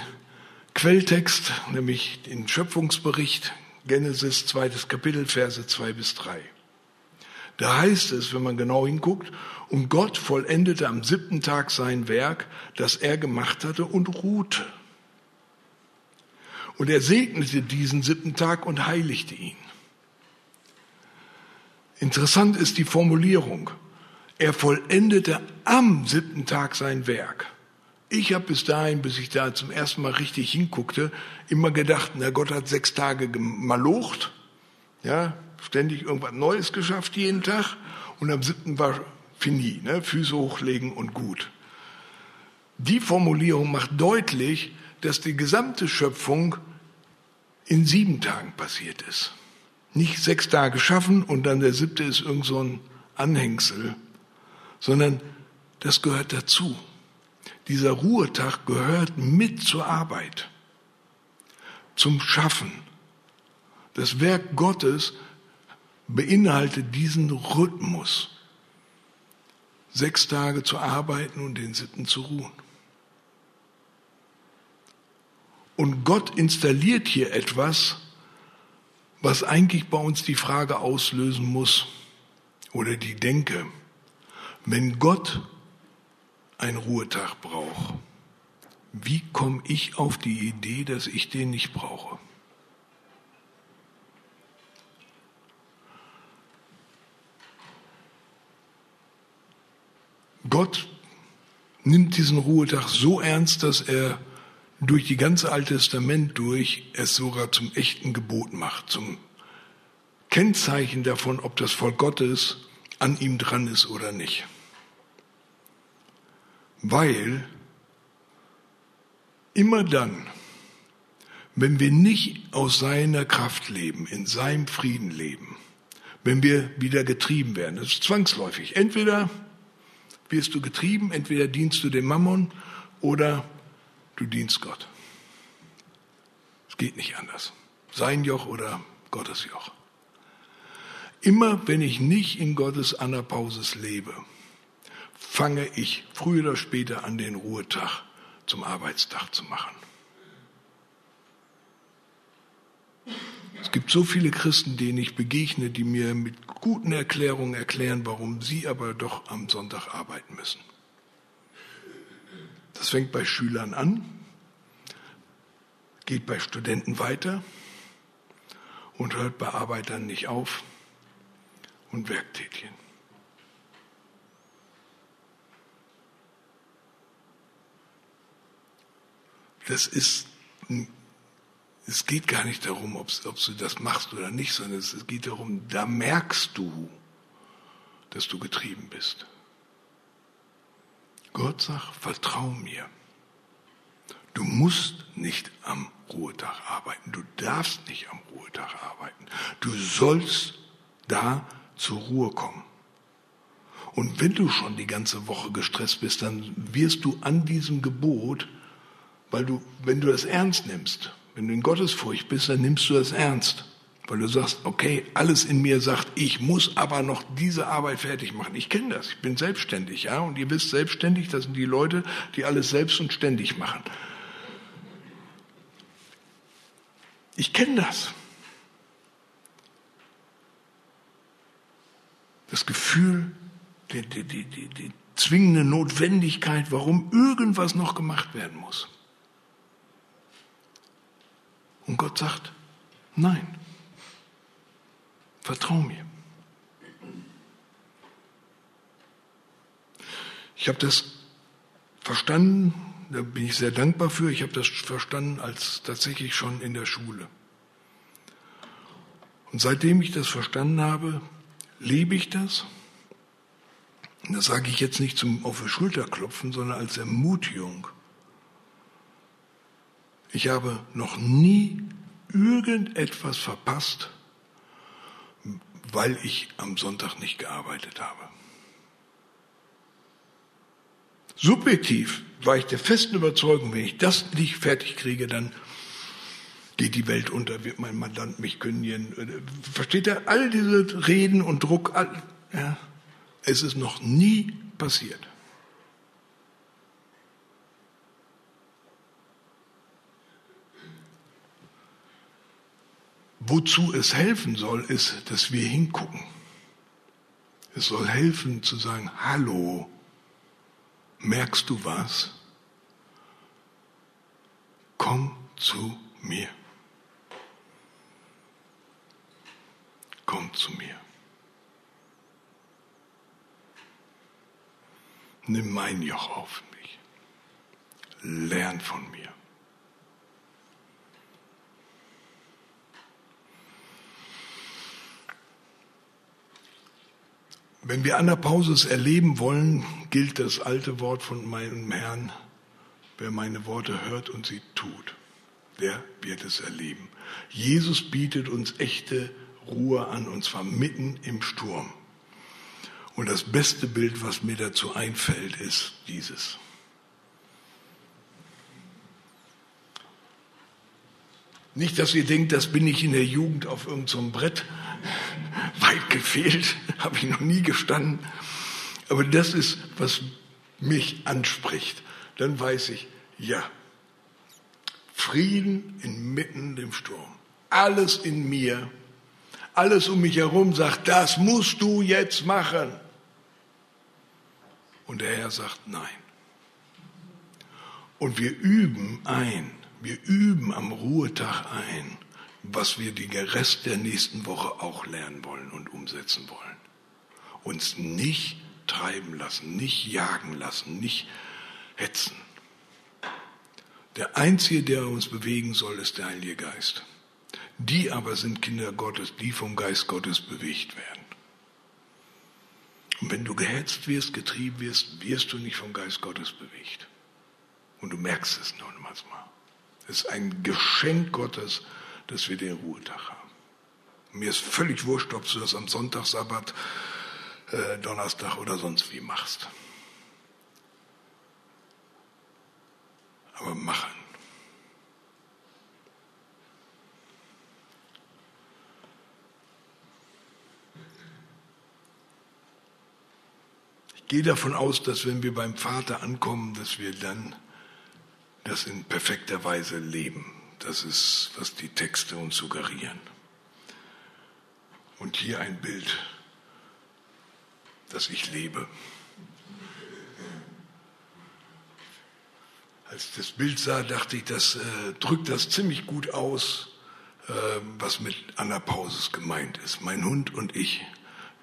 S1: Quelltext, nämlich den Schöpfungsbericht, Genesis, zweites Kapitel, Verse zwei bis drei. Da heißt es, wenn man genau hinguckt, und Gott vollendete am siebten Tag sein Werk, das er gemacht hatte, und ruhte. Und er segnete diesen siebten Tag und heiligte ihn. Interessant ist die Formulierung. Er vollendete am siebten Tag sein Werk. Ich habe bis dahin, bis ich da zum ersten Mal richtig hinguckte, immer gedacht, na Gott hat sechs Tage malocht, ja, ständig irgendwas Neues geschafft jeden Tag und am siebten war fini, ne, Füße hochlegen und gut. Die Formulierung macht deutlich, dass die gesamte Schöpfung in sieben Tagen passiert ist. Nicht sechs Tage schaffen und dann der siebte ist irgend so ein Anhängsel, sondern das gehört dazu. Dieser Ruhetag gehört mit zur Arbeit, zum Schaffen. Das Werk Gottes beinhaltet diesen Rhythmus. Sechs Tage zu arbeiten und den siebten zu ruhen. Und Gott installiert hier etwas, was eigentlich bei uns die Frage auslösen muss oder die Denke, wenn Gott einen Ruhetag braucht, wie komme ich auf die Idee, dass ich den nicht brauche? Gott nimmt diesen Ruhetag so ernst, dass er durch die ganze Alte Testament durch es sogar zum echten Gebot macht, zum Kennzeichen davon, ob das Volk Gottes an ihm dran ist oder nicht. Weil immer dann, wenn wir nicht aus seiner Kraft leben, in seinem Frieden leben, wenn wir wieder getrieben werden, das ist zwangsläufig. Entweder wirst du getrieben, entweder dienst du dem Mammon oder du dienst Gott. Es geht nicht anders. Sein Joch oder Gottes Joch. Immer wenn ich nicht in Gottes Anapausis lebe, fange ich früher oder später an, den Ruhetag zum Arbeitstag zu machen. Es gibt so viele Christen, denen ich begegne, die mir mit guten Erklärungen erklären, warum sie aber doch am Sonntag arbeiten müssen. Das fängt bei Schülern an, geht bei Studenten weiter und hört bei Arbeitern nicht auf und Werktätigen. Das ist, es geht gar nicht darum, ob, ob du das machst oder nicht, sondern es geht darum, da merkst du, dass du getrieben bist. Gott sagt, vertrau mir. Du musst nicht am Ruhetag arbeiten. Du darfst nicht am Ruhetag arbeiten. Du sollst da zur Ruhe kommen. Und wenn du schon die ganze Woche gestresst bist, dann wirst du an diesem Gebot, weil du, wenn du das ernst nimmst, wenn du in Gottesfurcht bist, dann nimmst du das ernst. Weil du sagst, okay, alles in mir sagt, ich muss aber noch diese Arbeit fertig machen. Ich kenne das, ich bin selbstständig, ja. Und ihr wisst, selbstständig, das sind die Leute, die alles selbst und ständig machen. Ich kenne das. Das Gefühl, die, die, die, die, die zwingende Notwendigkeit, warum irgendwas noch gemacht werden muss. Und Gott sagt, nein, vertrau mir. Ich habe das verstanden, da bin ich sehr dankbar für, ich habe das verstanden als tatsächlich schon in der Schule. Und seitdem ich das verstanden habe, lebe ich das. Und das sage ich jetzt nicht zum auf die Schulter klopfen, sondern als Ermutigung. Ich habe noch nie irgendetwas verpasst, weil ich am Sonntag nicht gearbeitet habe. Subjektiv war ich der festen Überzeugung, wenn ich das nicht fertig kriege, dann geht die Welt unter, wird mein Mandant mich kündigen. Versteht er? All diese Reden und Druck, all, ja, es ist noch nie passiert. Wozu es helfen soll, ist, dass wir hingucken. Es soll helfen zu sagen, hallo, merkst du was? Komm zu mir. Komm zu mir. Nimm mein Joch auf mich. Lern von mir. Wenn wir Anapausis erleben wollen, gilt das alte Wort von meinem Herrn, wer meine Worte hört und sie tut, der wird es erleben. Jesus bietet uns echte Ruhe an, und zwar mitten im Sturm. Und das beste Bild, was mir dazu einfällt, ist dieses. Nicht, dass ihr denkt, das bin ich in der Jugend auf irgendeinem so Brett. Weit gefehlt, habe ich noch nie gestanden. Aber das ist, was mich anspricht. Dann weiß ich, ja, Frieden inmitten dem Sturm. Alles in mir, alles um mich herum sagt, das musst du jetzt machen. Und der Herr sagt nein. Und wir üben ein, wir üben am Ruhetag ein, was wir den Rest der nächsten Woche auch lernen wollen und umsetzen wollen. Uns nicht treiben lassen, nicht jagen lassen, nicht hetzen. Der Einzige, der uns bewegen soll, ist der Heilige Geist. Die aber sind Kinder Gottes, die vom Geist Gottes bewegt werden. Und wenn du gehetzt wirst, getrieben wirst, wirst du nicht vom Geist Gottes bewegt. Und du merkst es noch mal. Es ist ein Geschenk Gottes, dass wir den Ruhetag haben. Mir ist völlig wurscht, ob du das am Sonntag, Sabbat, äh, Donnerstag oder sonst wie machst. Aber machen. Ich gehe davon aus, dass wenn wir beim Vater ankommen, dass wir dann das in perfekter Weise leben. Das ist, was die Texte uns suggerieren. Und hier ein Bild, das ich lebe. Als ich das Bild sah, dachte ich, das äh, drückt das ziemlich gut aus, äh, was mit Anapausis gemeint ist. Mein Hund und ich,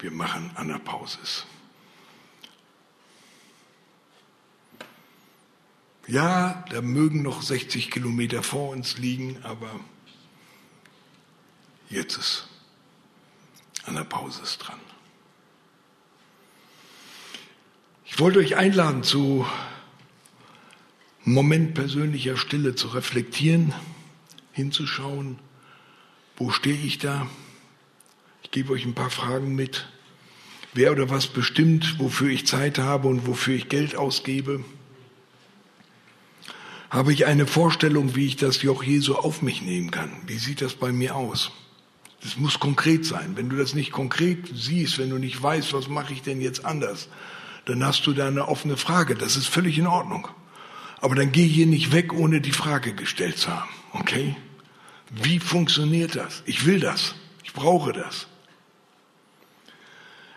S1: wir machen Anapausis. Ja, da mögen noch 60 Kilometer vor uns liegen, aber jetzt ist Anapausis dran. Ich wollte euch einladen zu Moment persönlicher Stille zu reflektieren, hinzuschauen, wo stehe ich da? Ich gebe euch ein paar Fragen mit. Wer oder was bestimmt, wofür ich Zeit habe und wofür ich Geld ausgebe? Habe ich eine Vorstellung, wie ich das Joch Jesu auf mich nehmen kann? Wie sieht das bei mir aus? Das muss konkret sein. Wenn du das nicht konkret siehst, wenn du nicht weißt, was mache ich denn jetzt anders, dann hast du da eine offene Frage. Das ist völlig in Ordnung. Aber dann geh hier nicht weg, ohne die Frage gestellt zu haben. Okay? Wie funktioniert das? Ich will das. Ich brauche das.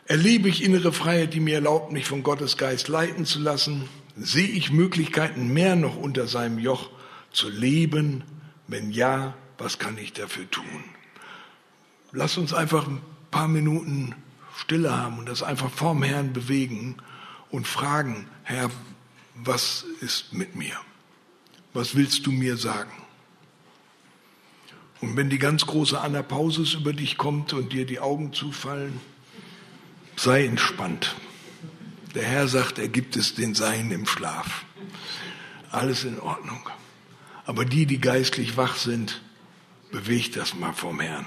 S1: Erlebe ich innere Freiheit, die mir erlaubt, mich von Gottes Geist leiten zu lassen? Sehe ich Möglichkeiten, mehr noch unter seinem Joch zu leben? Wenn ja, was kann ich dafür tun? Lass uns einfach ein paar Minuten Stille haben und das einfach vorm Herrn bewegen und fragen, Herr, was ist mit mir? Was willst du mir sagen? Und wenn die ganz große Anapausis über dich kommt und dir die Augen zufallen, sei entspannt. Der Herr sagt, er gibt es den Seinen im Schlaf. Alles in Ordnung. Aber die, die geistlich wach sind, bewegt das mal vom Herrn.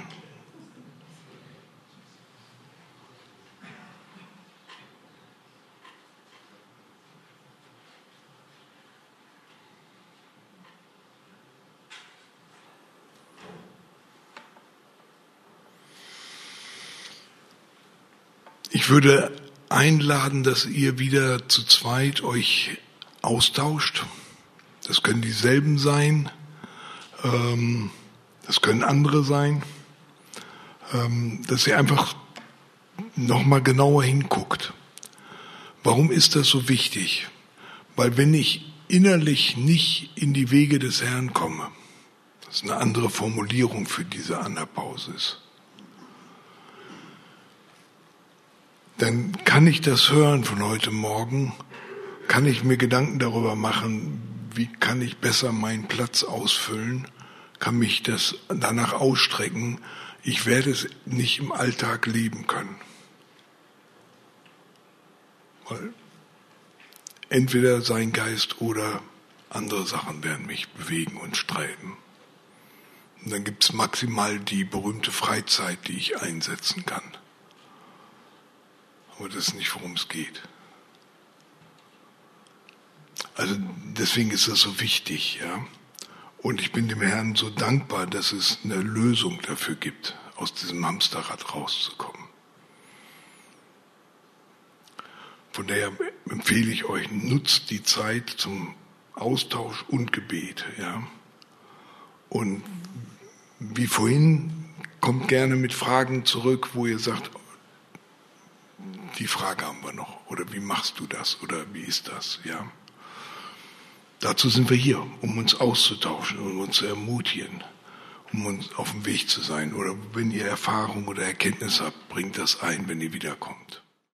S1: Ich würde einladen, dass ihr wieder zu zweit euch austauscht. Das können dieselben sein, ähm, das können andere sein, ähm, dass ihr einfach nochmal genauer hinguckt. Warum ist das so wichtig? Weil wenn ich innerlich nicht in die Wege des Herrn komme, das ist eine andere Formulierung für diese Anapausis, dann kann ich das hören von heute Morgen, kann ich mir Gedanken darüber machen, wie kann ich besser meinen Platz ausfüllen, kann mich das danach ausstrecken. Ich werde es nicht im Alltag leben können. Weil entweder sein Geist oder andere Sachen werden mich bewegen und streiten. Und dann gibt es maximal die berühmte Freizeit, die ich einsetzen kann. Aber das ist nicht, worum es geht. Also deswegen ist das so wichtig, ja. Und ich bin dem Herrn so dankbar, dass es eine Lösung dafür gibt, aus diesem Hamsterrad rauszukommen. Von daher empfehle ich euch, nutzt die Zeit zum Austausch und Gebet, ja. Und wie vorhin, kommt gerne mit Fragen zurück, wo ihr sagt, die Frage haben wir noch. Oder wie machst du das? Oder wie ist das? Ja. Dazu sind wir hier, um uns auszutauschen, um uns zu ermutigen, um uns auf dem Weg zu sein. Oder wenn ihr Erfahrung oder Erkenntnis habt, bringt das ein, wenn ihr wiederkommt.